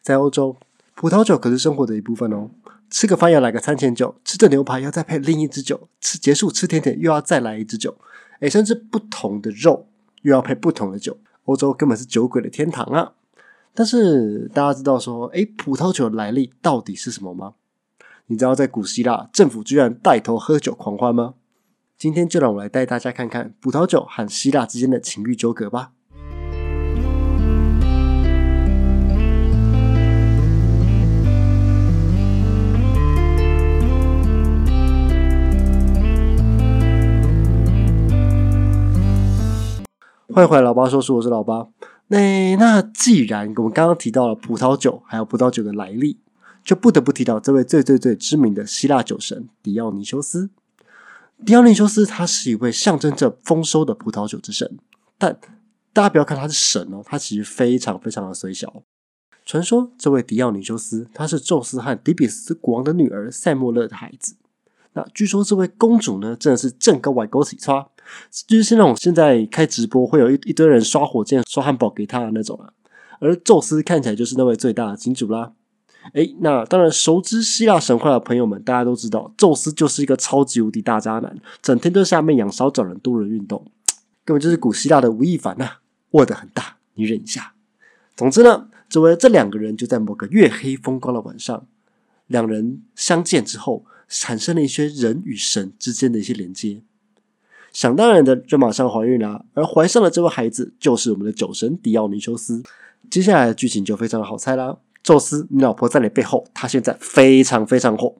在欧洲，葡萄酒可是生活的一部分哦。吃个饭要来个餐前酒，吃着牛排要再配另一支酒，吃结束吃甜点又要再来一支酒，诶，甚至不同的肉又要配不同的酒。欧洲根本是酒鬼的天堂啊！但是大家知道说，诶，葡萄酒的来历到底是什么吗？你知道在古希腊政府居然带头喝酒狂欢吗？今天就让我来带大家看看葡萄酒和希腊之间的情欲纠葛吧。欢迎回来，老八说书，我是老八。那那既然我们刚刚提到了葡萄酒，还有葡萄酒的来历，就不得不提到这位最最最知名的希腊酒神迪奥尼修斯。迪奥尼修斯他是一位象征着丰收的葡萄酒之神，但大家不要看他是神哦，他其实非常非常的虽小。传说这位迪奥尼修斯他是宙斯和迪比斯国王的女儿塞莫勒的孩子。那据说这位公主呢，真的是正高外勾起刷，就是那种现在开直播会有一一堆人刷火箭、刷汉堡给他的那种啊。而宙斯看起来就是那位最大的金主啦。诶，那当然，熟知希腊神话的朋友们，大家都知道，宙斯就是一个超级无敌大渣男，整天都在下面养烧找人多人运动，根本就是古希腊的吴亦凡呐。握得很大，你忍一下。总之呢，这位这两个人就在某个月黑风高的晚上，两人相见之后，产生了一些人与神之间的一些连接。想当然的，就马上怀孕了，而怀上了这位孩子，就是我们的酒神迪奥尼修斯。接下来的剧情就非常的好猜啦。宙斯，你老婆在你背后，她现在非常非常火。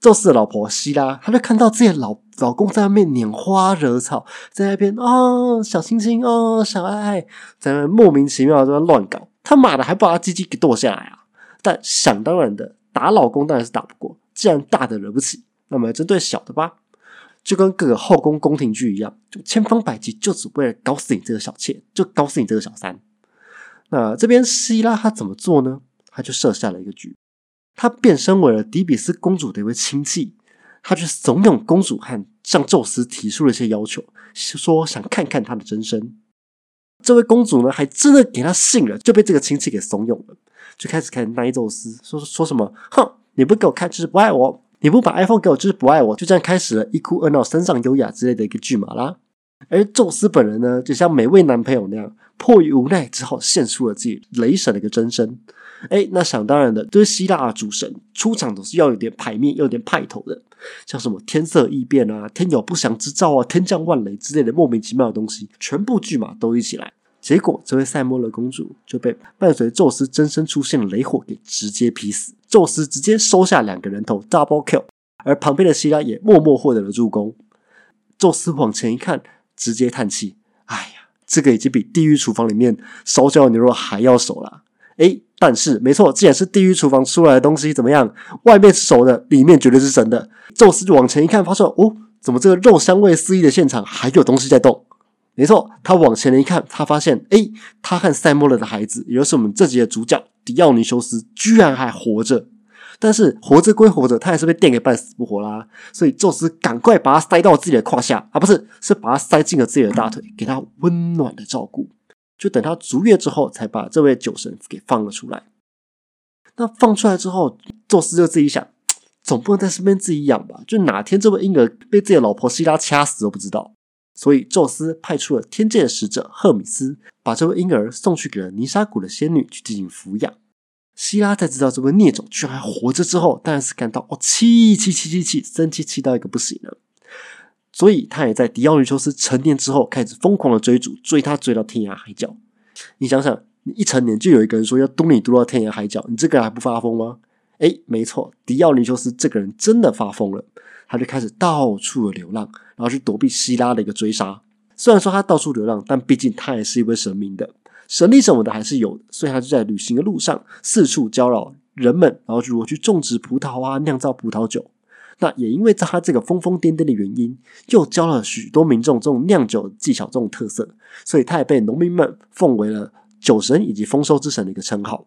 宙斯的老婆希拉，她就看到自己的老老公在外面拈花惹草，在那边哦，小星星哦，小爱爱，在那莫名其妙在乱搞。他妈的，还把他鸡鸡给剁下来啊！但想当然的，打老公当然是打不过，既然大的惹不起，那么针对小的吧。就跟各个后宫宫廷剧一样，就千方百计，就只为了搞死你这个小妾，就搞死你这个小三。那这边希拉她怎么做呢？他就设下了一个局，他变身为了迪比斯公主的一位亲戚，他去怂恿公主和向宙斯提出了一些要求，说想看看他的真身。这位公主呢，还真的给他信了，就被这个亲戚给怂恿了，就开始开始奈宙斯，说说什么，哼，你不给我看就是不爱我，你不把 iPhone 给我就是不爱我，就这样开始了一哭二闹三上优雅之类的一个剧码啦。而宙斯本人呢，就像每位男朋友那样，迫于无奈，只好献出了自己雷神的一个真身。哎，那想当然的，就是希腊主神出场总是要有点牌面，要有点派头的，像什么天色异变啊、天有不祥之兆啊、天降万雷之类的莫名其妙的东西，全部剧码都一起来。结果，这位塞莫勒公主就被伴随宙斯真身出现的雷火给直接劈死，宙斯直接收下两个人头，double kill，而旁边的希拉也默默获得了助攻。宙斯往前一看，直接叹气：“哎呀，这个已经比地狱厨房里面烧焦的牛肉还要熟了。”哎。但是，没错，既然是地狱厨房出来的东西，怎么样？外面是熟的，里面绝对是神的。宙斯就往前一看，发现哦，怎么这个肉香味四溢的现场还有东西在动？没错，他往前一看，他发现，哎，他和塞莫勒的孩子，也就是我们这集的主角迪奥尼修斯，居然还活着。但是活着归活着，他还是被电给半死不活啦。所以宙斯赶快把他塞到自己的胯下，啊，不是，是把他塞进了自己的大腿，给他温暖的照顾。就等他足月之后，才把这位酒神给放了出来。那放出来之后，宙斯就自己想，总不能在身边自己养吧？就哪天这位婴儿被自己的老婆希拉掐死都不知道。所以宙斯派出了天界的使者赫米斯，把这位婴儿送去给了尼沙谷的仙女去进行抚养。希拉在知道这位孽种居然还活着之后，当然是感到哦气气气气气，生气气到一个不行了。所以他也在迪奥尼修斯成年之后开始疯狂的追逐，追他追到天涯海角。你想想，你一成年就有一个人说要嘟你嘟到天涯海角，你这个人还不发疯吗？哎，没错，迪奥尼修斯这个人真的发疯了，他就开始到处流浪，然后去躲避希拉的一个追杀。虽然说他到处流浪，但毕竟他也是一位神明的神力什么的还是有的，所以他就在旅行的路上四处教扰人们，然后如何去种植葡萄啊，酿造葡萄酒。那也因为在他这个疯疯癫癫的原因，又教了许多民众这种酿酒技巧这种特色，所以他也被农民们奉为了酒神以及丰收之神的一个称号。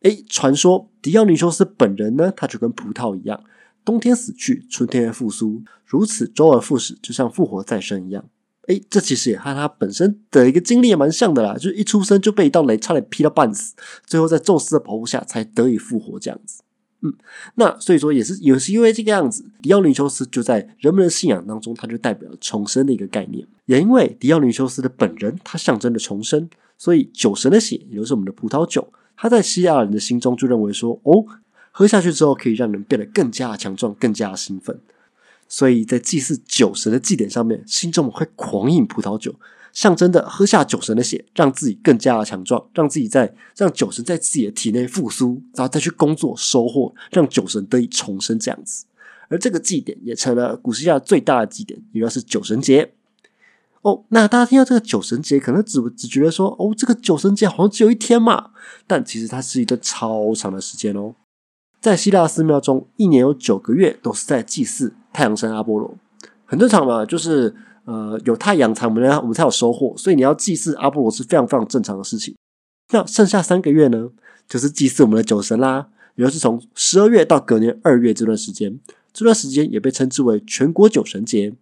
诶，传说迪奥尼修斯本人呢，他就跟葡萄一样，冬天死去，春天复苏，如此周而复始，就像复活再生一样。哎，这其实也和他本身的一个经历也蛮像的啦，就是一出生就被一道雷差点劈到半死，最后在宙斯的保护下才得以复活这样子。嗯，那所以说也是也是因为这个样子，迪奥尼修斯就在人们的信仰当中，他就代表了重生的一个概念。也因为迪奥尼修斯的本人，他象征着重生，所以酒神的血，也就是我们的葡萄酒，他在希腊人的心中就认为说，哦，喝下去之后可以让人变得更加强壮，更加兴奋。所以在祭祀酒神的祭典上面，信众们会狂饮葡萄酒。象征的喝下酒神的血，让自己更加的强壮，让自己在让酒神在自己的体内复苏，然后再去工作收获，让酒神得以重生这样子。而这个祭典也成了古希腊最大的祭典，也就是酒神节。哦，那大家听到这个酒神节，可能只只觉得说，哦，这个酒神节好像只有一天嘛，但其实它是一个超长的时间哦。在希腊寺庙中，一年有九个月都是在祭祀太阳神阿波罗，很正常嘛，就是。呃，有太阳才我们呢，我们才有收获，所以你要祭祀阿波罗是非常非常正常的事情。那剩下三个月呢，就是祭祀我们的酒神啦，也就是从十二月到隔年二月这段时间，这段时间也被称之为全国酒神节。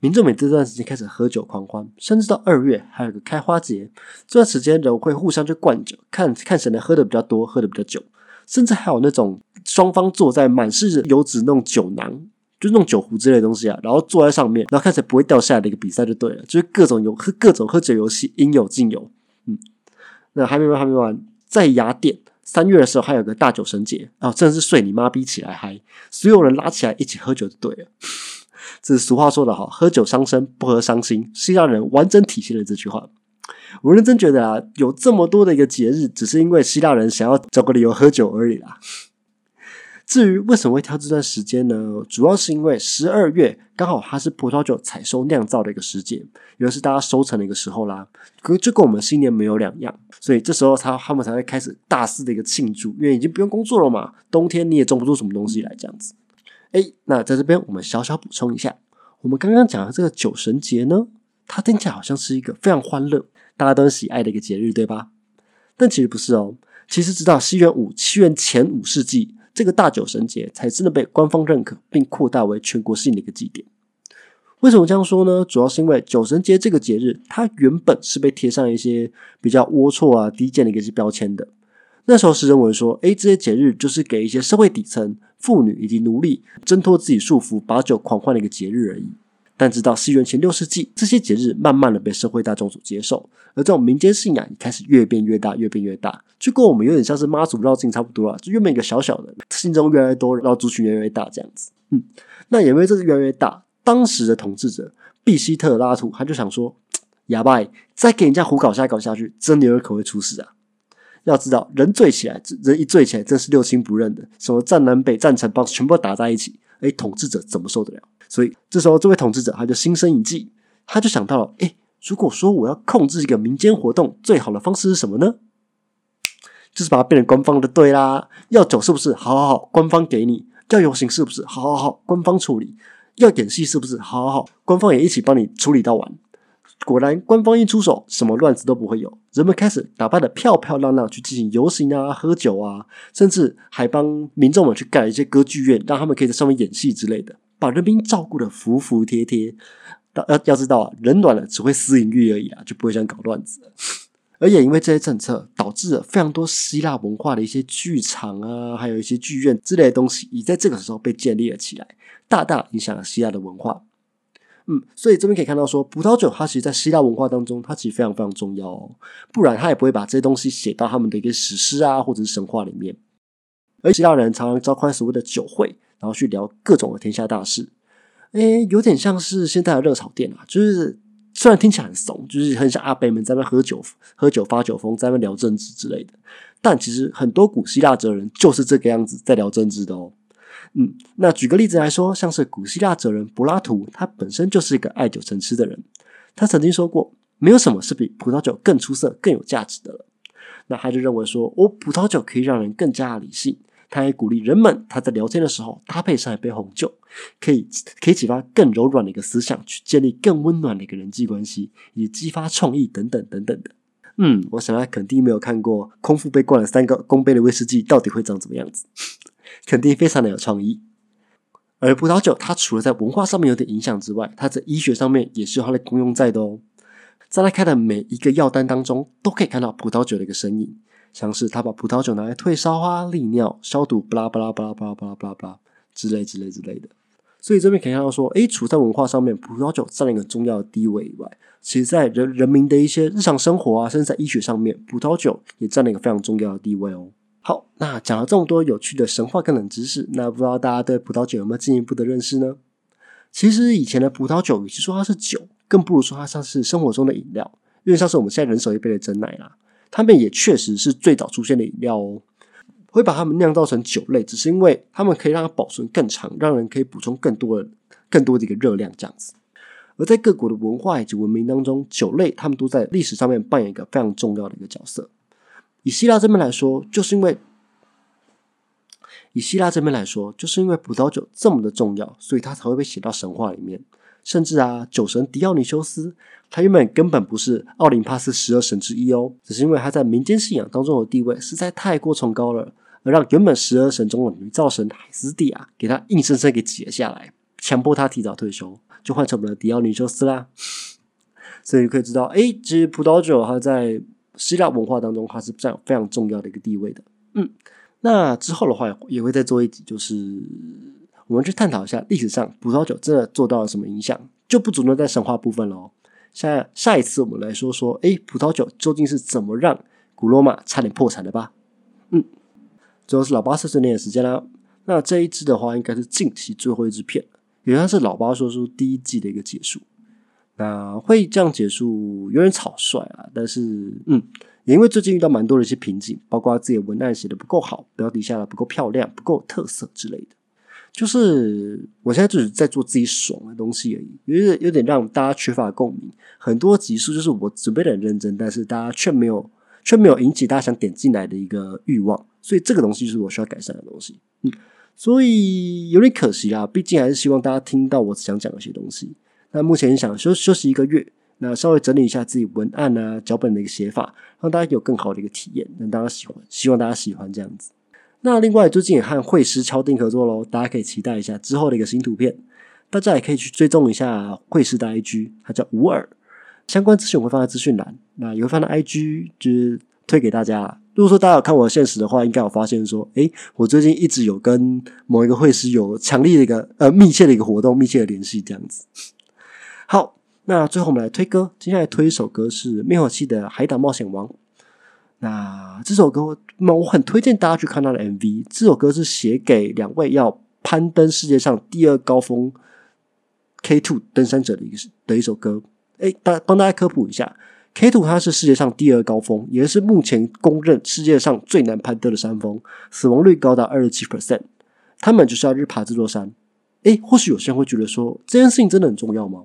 民众每这段时间开始喝酒狂欢，甚至到二月还有个开花节，这段时间人会互相去灌酒，看看谁能喝的比较多，喝的比较久，甚至还有那种双方坐在满是油脂那种酒囊。就那种酒壶之类的东西啊，然后坐在上面，然后看起来不会掉下来的一个比赛就对了，就是各种有喝各种喝酒游戏应有尽有。嗯，那还没完还没完，在雅典三月的时候还有个大酒神节啊，真的是睡你妈逼起来嗨，所有人拉起来一起喝酒就对了。这是俗话说的好，喝酒伤身，不喝伤心，希腊人完整体现了这句话。我认真觉得啊，有这么多的一个节日，只是因为希腊人想要找个理由喝酒而已啦。至于为什么会挑这段时间呢？主要是因为十二月刚好它是葡萄酒采收酿造的一个时节，也是大家收成的一个时候啦。可就跟我们新年没有两样，所以这时候他他们才会开始大肆的一个庆祝，因为已经不用工作了嘛。冬天你也种不出什么东西来，这样子。哎，那在这边我们小小补充一下，我们刚刚讲的这个酒神节呢，它听起来好像是一个非常欢乐、大家都喜爱的一个节日，对吧？但其实不是哦。其实直到西元五七元前五世纪。这个大酒神节才真的被官方认可，并扩大为全国性的一个祭典。为什么这样说呢？主要是因为酒神节这个节日，它原本是被贴上一些比较龌龊啊、低贱的一些标签的。那时候是认为说，哎，这些节日就是给一些社会底层、妇女以及奴隶挣脱自己束缚、把酒狂欢的一个节日而已。但直到西元前六世纪，这些节日慢慢的被社会大众所接受，而这种民间信仰也开始越变越大，越变越大，就跟我们有点像是妈祖绕境差不多啊，就原本一个小小的，信众越来越多，然后族群越来越大这样子。嗯，那也因为这是越来越大，当时的统治者毕希特拉图他就想说，哑巴，再给人家胡搞下搞下去，真的有可能会出事啊！要知道，人醉起来，人一醉起来，真是六亲不认的，什么战南北、战城邦，全部打在一起，哎，统治者怎么受得了？所以这时候，这位统治者他就心生一计，他就想到了：哎，如果说我要控制一个民间活动，最好的方式是什么呢？就是把它变成官方的，对啦。要走是不是？好好好，官方给你；要游行是不是？好好好，官方处理；要演戏是不是？好好好，官方也一起帮你处理到完。果然，官方一出手，什么乱子都不会有。人们开始打扮的漂漂亮亮去进行游行啊、喝酒啊，甚至还帮民众们去盖一些歌剧院，让他们可以在上面演戏之类的。把人民照顾的服服帖帖，要要知道啊，人暖了只会私隐欲而已啊，就不会想搞乱子。而也因为这些政策，导致了非常多希腊文化的一些剧场啊，还有一些剧院之类的东西，也在这个时候被建立了起来，大大影响了希腊的文化。嗯，所以这边可以看到说，葡萄酒它其实，在希腊文化当中，它其实非常非常重要哦，不然他也不会把这些东西写到他们的一个史诗啊，或者是神话里面。而希腊人常常召开所谓的酒会。然后去聊各种的天下大事，诶，有点像是现在的热炒店啊，就是虽然听起来很怂，就是很像阿伯们在那喝酒、喝酒发酒疯，在那聊政治之类的，但其实很多古希腊哲人就是这个样子在聊政治的哦。嗯，那举个例子来说，像是古希腊哲人柏拉图，他本身就是一个爱酒成痴的人，他曾经说过，没有什么是比葡萄酒更出色、更有价值的了。那他就认为说，哦，葡萄酒可以让人更加理性。他还鼓励人们，他在聊天的时候搭配上一杯红酒，可以可以启发更柔软的一个思想，去建立更温暖的一个人际关系，以激发创意等等等等的。嗯，我想他肯定没有看过空腹被灌了三个公杯的威士忌到底会长怎么样子，肯定非常的有创意。而葡萄酒它除了在文化上面有点影响之外，它在医学上面也是有它的功用在的哦。在他开的每一个药单当中，都可以看到葡萄酒的一个身影，像是他把葡萄酒拿来退烧啊、利尿、消毒，巴拉巴拉巴拉巴拉巴拉巴拉巴拉之类之类之类的。所以这边可以看到说，诶，除在文化上面，葡萄酒占了一个重要的地位以外，其实在人人民的一些日常生活啊，甚至在医学上面，葡萄酒也占了一个非常重要的地位哦。好，那讲了这么多有趣的神话跟冷知识，那不知道大家对葡萄酒有没有进一步的认识呢？其实以前的葡萄酒，与其说它是酒，更不如说它像是生活中的饮料，因为像是我们现在人手一杯的真奶啦，它们也确实是最早出现的饮料哦。会把它们酿造成酒类，只是因为它们可以让它保存更长，让人可以补充更多的、更多的一个热量这样子。而在各国的文化以及文明当中，酒类它们都在历史上面扮演一个非常重要的一个角色。以希腊这边来说，就是因为以希腊这边来说，就是因为葡萄酒这么的重要，所以它才会被写到神话里面。甚至啊，酒神狄奥尼修斯，他原本根本不是奥林帕斯十二神之一哦，只是因为他在民间信仰当中的地位实在太过崇高了，而让原本十二神中的女造神海斯蒂亚给他硬生生给挤了下来，强迫他提早退休，就换成了狄奥尼修斯啦。所以可以知道，哎，其实葡萄酒它在希腊文化当中，它是占有非常重要的一个地位的。嗯，那之后的话也会再做一集，就是。我们去探讨一下历史上葡萄酒真的做到了什么影响，就不主动在神话部分喽。下下一次我们来说说，哎，葡萄酒究竟是怎么让古罗马差点破产的吧？嗯，最后是老八碎碎念的时间啦。那这一支的话，应该是近期最后一支片，也算是老八说书第一季的一个结束。那会这样结束有点草率啊，但是嗯，也因为最近遇到蛮多的一些瓶颈，包括自己的文案写的不够好，标题下的不够漂亮、不够特色之类的。就是我现在只是在做自己爽的东西而已，有点有点让大家缺乏共鸣。很多集数就是我准备的很认真，但是大家却没有却没有引起大家想点进来的一个欲望，所以这个东西就是我需要改善的东西。嗯，所以有点可惜啊，毕竟还是希望大家听到我想讲的一些东西。那目前想休休息一个月，那稍微整理一下自己文案啊脚本的一个写法，让大家有更好的一个体验，让大家喜欢，希望大家喜欢这样子。那另外最近也和会师敲定合作喽，大家可以期待一下之后的一个新图片。大家也可以去追踪一下会师的 IG，它叫无耳，相关资讯我会放在资讯栏。那也会放在 IG，就是推给大家。如果说大家有看我的现实的话，应该有发现说，诶，我最近一直有跟某一个会师有强力的一个呃密切的一个活动，密切的联系这样子。好，那最后我们来推歌，接下来推一首歌是灭火器的《海岛冒险王》。那这首歌，那我很推荐大家去看他的 MV。这首歌是写给两位要攀登世界上第二高峰 K Two 登山者的一个的一首歌。哎，大帮大家科普一下，K Two 它是世界上第二高峰，也是目前公认世界上最难攀登的山峰，死亡率高达二十七 percent。他们就是要日爬这座山。哎，或许有些人会觉得说，这件事情真的很重要吗？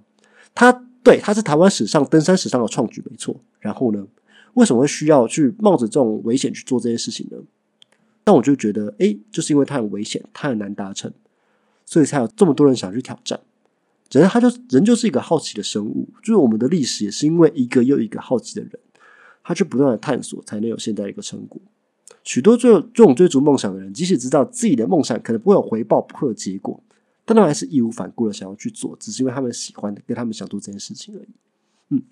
他对，他是台湾史上登山史上的创举，没错。然后呢？为什么会需要去冒着这种危险去做这件事情呢？但我就觉得，哎，就是因为他很危险，他很难达成，所以才有这么多人想去挑战。人，他就人就是一个好奇的生物，就是我们的历史也是因为一个又一个好奇的人，他去不断的探索，才能有现在一个成果。许多追这种追逐梦想的人，即使知道自己的梦想可能不会有回报，不会有结果，但他们还是义无反顾的想要去做，只是因为他们喜欢，跟他们想做这件事情而已。嗯，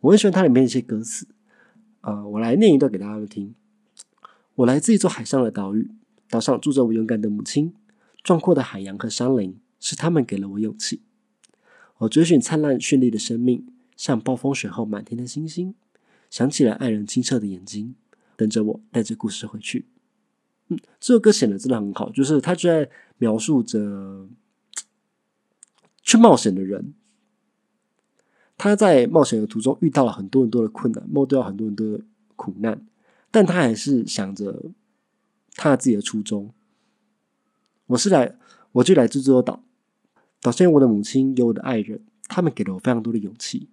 我很喜欢它里面一些歌词。啊，我来念一段给大家听。我来自一座海上的岛屿，岛上住着我勇敢的母亲。壮阔的海洋和山林是他们给了我勇气。我追寻灿烂绚丽的生命，像暴风雪后满天的星星。想起了爱人清澈的眼睛，等着我带着故事回去。嗯，这首歌写的真的很好，就是他就在描述着去冒险的人。他在冒险的途中遇到了很多很多的困难，冒掉很多很多的苦难，但他还是想着他自己的初衷。我是来，我就来自这座岛，岛上有我的母亲，有我的爱人，他们给了我非常多的勇气，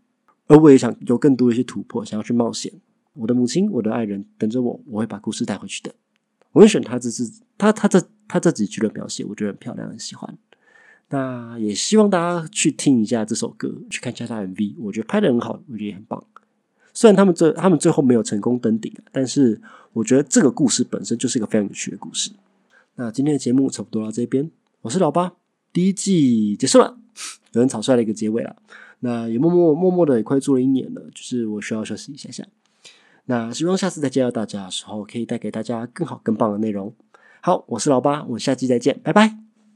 而我也想有更多的一些突破，想要去冒险。我的母亲，我的爱人等着我，我会把故事带回去的。我会选他这是他他这他这几句的描写，我觉得很漂亮，很喜欢。那也希望大家去听一下这首歌，去看一下他 MV，我觉得拍的很好，我觉得也很棒。虽然他们最他们最后没有成功登顶，但是我觉得这个故事本身就是一个非常有趣的故事。那今天的节目差不多到这边，我是老八，第一季结束了，有点草率的一个结尾了。那也默默默默的也快做了一年了，就是我需要休息一下下。那希望下次再见到大家的时候，可以带给大家更好更棒的内容。好，我是老八，我们下期再见，拜拜。